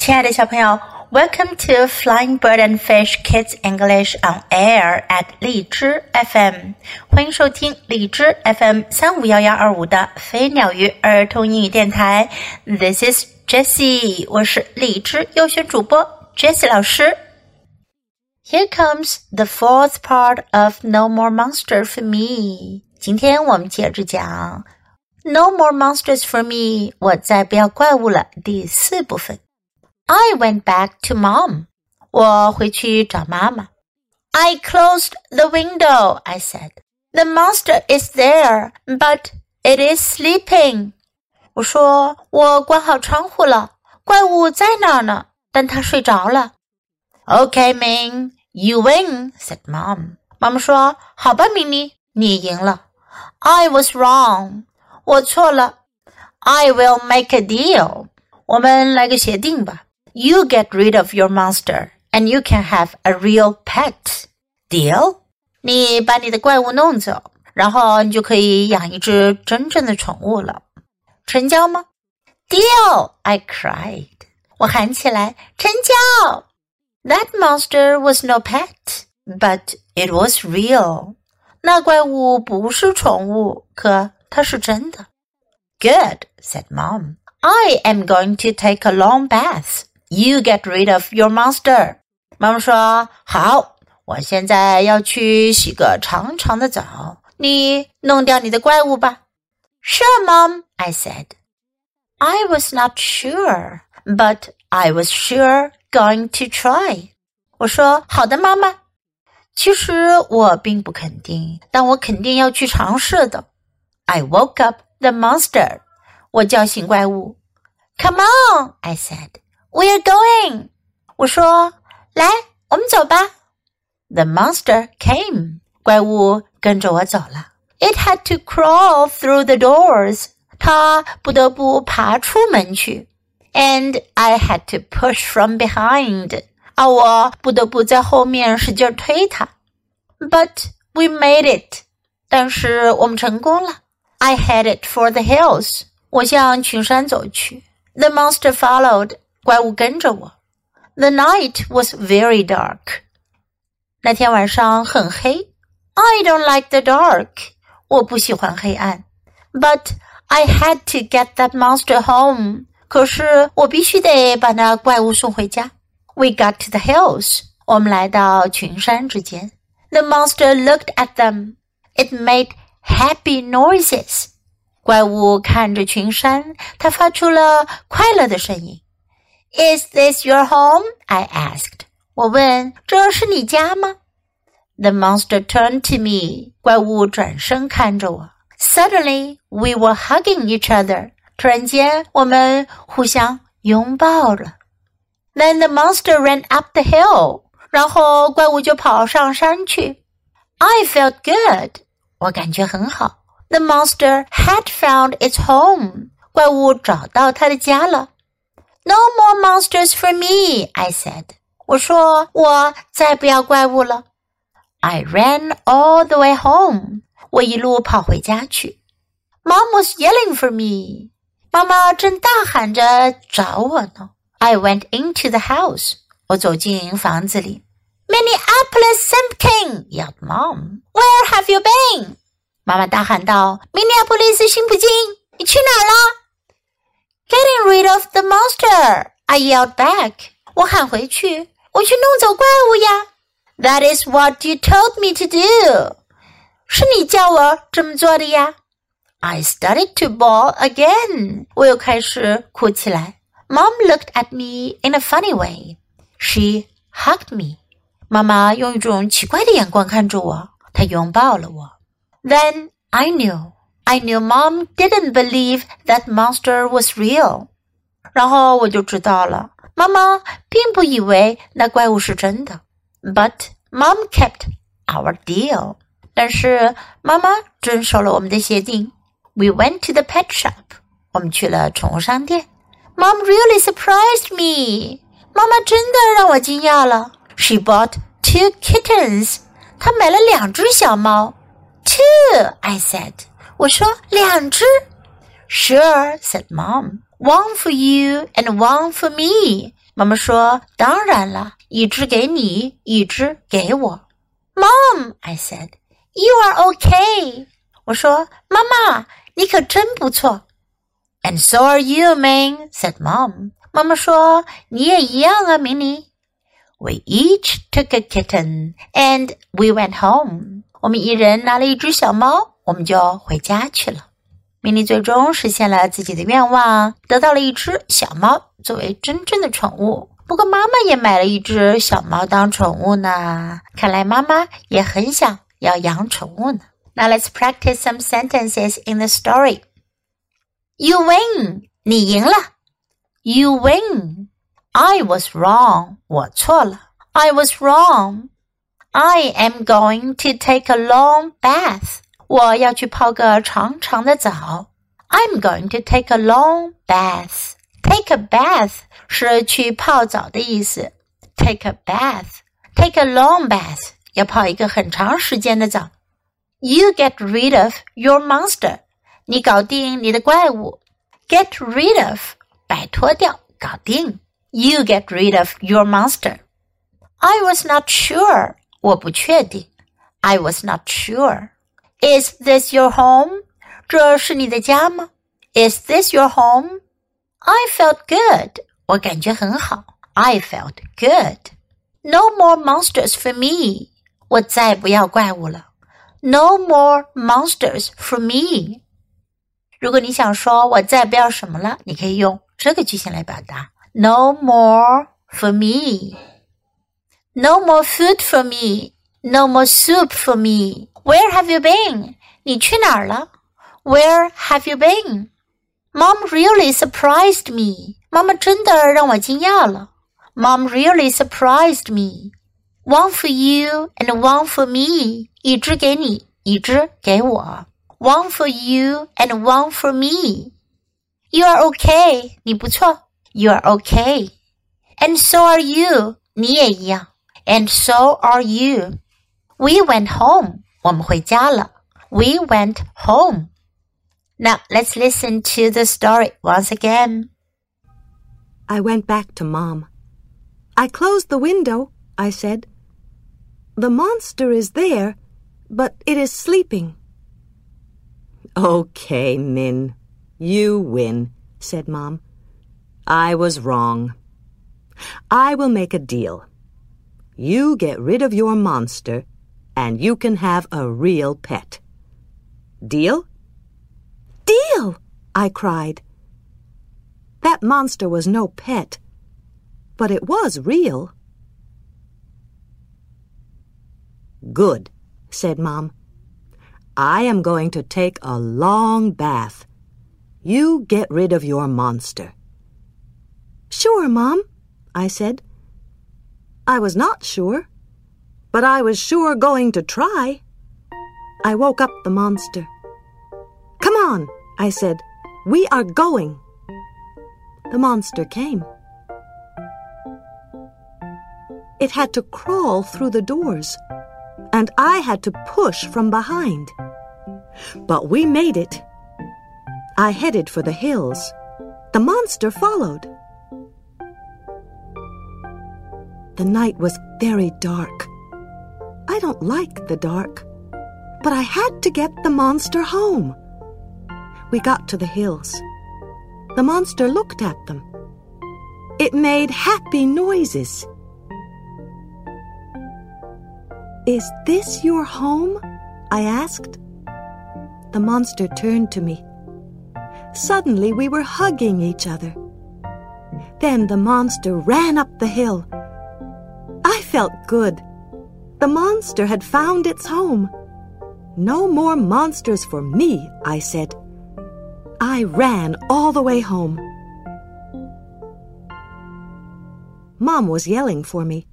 亲爱的小朋友，Welcome to Flying Bird and Fish Kids English on Air at 荔枝 FM，欢迎收听荔枝 FM 三五幺幺二五的飞鸟鱼儿童英语电台。This is Jessie，我是荔枝优选主播 Jessie 老师。Here comes the fourth part of No More Monster for Me。今天我们接着讲 No More Monsters for Me，我再不要怪物了第四部分。I went back to mom. 我回去找妈妈。I closed the window, I said. The monster is there, but it is sleeping. 我说我关好窗户了，怪物在那儿呢，但它睡着了。Okay, Minn, you win, said mom. 妈妈说，好吧，咪咪，你赢了。I was wrong. 我错了。I will make a deal. 我们来个协定吧。you get rid of your monster and you can have a real pet. Deal? 你把你的怪物弄走，然后你就可以养一只真正的宠物了。成交吗？Deal! I cried. 我喊起来，成交！That monster was no pet, but it was real. 那怪物不是宠物，可它是真的。Good, said Mom. I am going to take a long bath. You get rid of your monster。妈妈说：“好，我现在要去洗个长长的澡，你弄掉你的怪物吧。” Sure, Mom, I said. I was not sure, but I was sure going to try. 我说：“好的，妈妈。”其实我并不肯定，但我肯定要去尝试的。I woke up the monster. 我叫醒怪物。Come on, I said. We're going. 我说，来，我们走吧。The monster came. 怪物跟着我走了。It had to crawl through the doors. 它不得不爬出门去。And I had to push from behind. 而我不得不在后面使劲推它。But we made it. 但是我们成功了。I headed for the hills. 我向群山走去。The monster followed. 怪物跟着我。The night was very dark. 那天晚上很黑。I don't like the dark. 我不喜欢黑暗。But I had to get that monster home. 可是我必须得把那怪物送回家。We got to the hills. 我们来到群山之间。The monster looked at them. It made happy noises. 怪物看着群山，它发出了快乐的声音。 is this your home? I asked. 我问：“这是你家吗？” The monster turned to me. 怪物转身看着我。Suddenly, we were hugging each other. 突然间，我们互相拥抱了。Then the monster ran up the hill. 然后怪物就跑上山去。I felt good. 我感觉很好。The monster had found its home. 怪物找到它的家了。 no more monsters for me, I said. 我说我再不要怪物了。I ran all the way home. 我一路跑回家去。Mom was yelling for me. 妈妈正大喊着找我呢。I went into the house. 我走进房子里。Minneapolis Simpkin! yelled Mom. Where have you been? 妈妈大喊道：“明尼阿波利斯辛普金，你去哪儿了？” ？” Getting rid of the monster! I yelled back. 我喊回去，我去弄走怪物呀。That is what you told me to do. 是你叫我这么做的呀。I started to bawl again. 我又开始哭起来。Mom looked at me in a funny way. She hugged me. 妈妈用一种奇怪的眼光看着我，她拥抱了我。Then I knew. I knew mom didn't believe that monster was real. 然后我就知道了，妈妈并不以为那怪物是真的。But mom kept our deal. 但是妈妈遵守了我们的协定。We went to the pet shop. 我们去了宠物商店。Mom really surprised me. 妈妈真的让我惊讶了。She bought two kittens. 她买了两只小猫。Two, I said. 我说两只。Sure, said mom. One for you and one for me. 妈妈说：“当然了，一只给你，一只给我。” Mom, I said, you are okay. 我说：“妈妈，你可真不错。” And so are you, Minn, said mom. 妈妈说：“你也一样啊，明妮。” We each took a kitten and we went home. 我们一人拿了一只小猫，我们就回家去了。米妮最终实现了自己的愿望，得到了一只小猫作为真正的宠物。不过妈妈也买了一只小猫当宠物呢。看来妈妈也很想要养宠物呢。Now let's practice some sentences in the story. You win，你赢了。You win. I was wrong，我错了。I was wrong. I am going to take a long bath. 我要去泡个长长的澡。I'm going to take a long bath. Take a bath 是去泡澡的意思。Take a bath. Take a long bath 要泡一个很长时间的澡。You get rid of your monster. 你搞定你的怪物。Get rid of 摆脱掉，搞定。You get rid of your monster. I was not sure. 我不确定。I was not sure. Is this your home? 这是你的家吗？Is this your home? I felt good. 我感觉很好。I felt good. No more monsters for me. 我再不要怪物了。No more monsters for me. 如果你想说我再不要什么了，你可以用这个句型来表达：No more for me. No more food for me. No more soup for me. Where have you been? 你去哪儿了？Where have you been? Mom really surprised me. 妈妈真的让我惊讶了。Mom really surprised me. One for you and one for me. 一只给你，一只给我。One for you and one for me. You are okay. 你不错。You are okay. And so are you. 你也一样。And so are you. We went home. 我们回家了。We went home. Now let's listen to the story once again. I went back to Mom. I closed the window, I said. The monster is there, but it is sleeping. Okay, Minn. You win, said Mom. I was wrong. I will make a deal. You get rid of your monster, and you can have a real pet. Deal? Deal! I cried. That monster was no pet, but it was real. Good, said Mom. I am going to take a long bath. You get rid of your monster. Sure, Mom, I said. I was not sure but I was sure going to try. I woke up the monster. Come on, I said. We are going. The monster came. It had to crawl through the doors, and I had to push from behind. But we made it. I headed for the hills. The monster followed. The night was very dark. I don't like the dark. But I had to get the monster home. We got to the hills. The monster looked at them. It made happy noises. Is this your home? I asked. The monster turned to me. Suddenly we were hugging each other. Then the monster ran up the hill. I felt good. The monster had found its home. No more monsters for me, I said. I ran all the way home. Mom was yelling for me.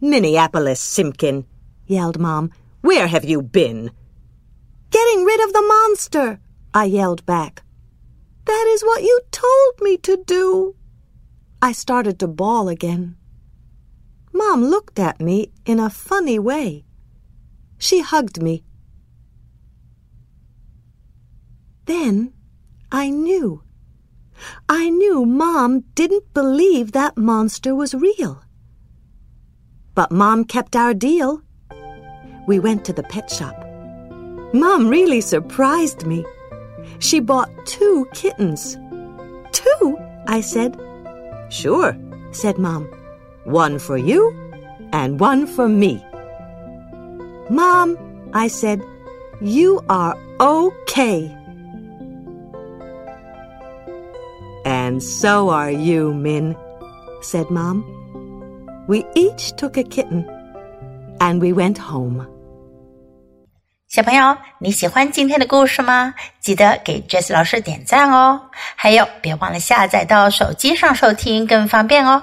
Minneapolis Simpkin, yelled Mom. Where have you been? Getting rid of the monster, I yelled back. That is what you told me to do. I started to bawl again. Mom looked at me in a funny way. She hugged me. Then I knew. I knew Mom didn't believe that monster was real. But Mom kept our deal. We went to the pet shop. Mom really surprised me. She bought two kittens. Two? I said. Sure, said Mom. One for you and one for me. Mom, I said, you are okay. And so are you, Minn, said Mom. We each took a kitten and we went home. 小朋友，你喜欢今天的故事吗？记得给 Jess 老师点赞哦！还有，别忘了下载到手机上收听，更方便哦。